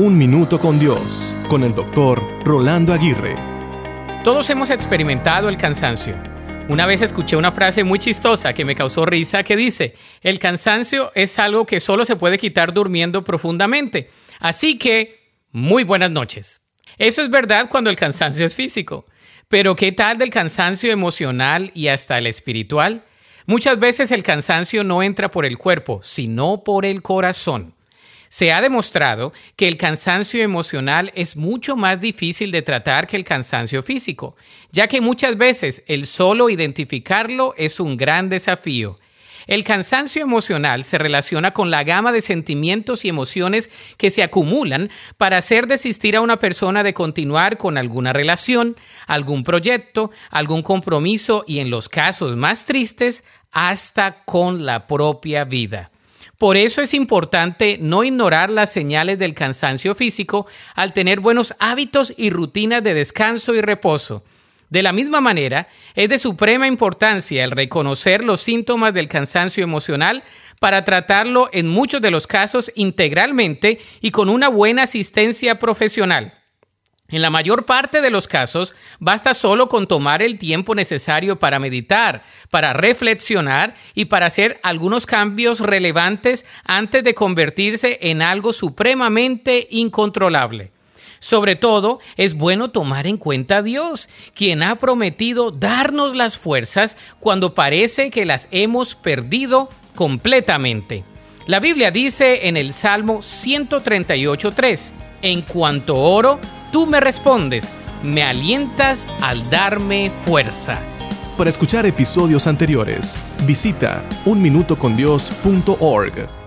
Un Minuto con Dios, con el doctor Rolando Aguirre. Todos hemos experimentado el cansancio. Una vez escuché una frase muy chistosa que me causó risa que dice, el cansancio es algo que solo se puede quitar durmiendo profundamente. Así que, muy buenas noches. Eso es verdad cuando el cansancio es físico. Pero ¿qué tal del cansancio emocional y hasta el espiritual? Muchas veces el cansancio no entra por el cuerpo, sino por el corazón. Se ha demostrado que el cansancio emocional es mucho más difícil de tratar que el cansancio físico, ya que muchas veces el solo identificarlo es un gran desafío. El cansancio emocional se relaciona con la gama de sentimientos y emociones que se acumulan para hacer desistir a una persona de continuar con alguna relación, algún proyecto, algún compromiso y en los casos más tristes, hasta con la propia vida. Por eso es importante no ignorar las señales del cansancio físico al tener buenos hábitos y rutinas de descanso y reposo. De la misma manera, es de suprema importancia el reconocer los síntomas del cansancio emocional para tratarlo en muchos de los casos integralmente y con una buena asistencia profesional. En la mayor parte de los casos, basta solo con tomar el tiempo necesario para meditar, para reflexionar y para hacer algunos cambios relevantes antes de convertirse en algo supremamente incontrolable. Sobre todo, es bueno tomar en cuenta a Dios, quien ha prometido darnos las fuerzas cuando parece que las hemos perdido completamente. La Biblia dice en el Salmo 138.3, en cuanto oro, Tú me respondes, me alientas al darme fuerza. Para escuchar episodios anteriores, visita unminutocondios.org.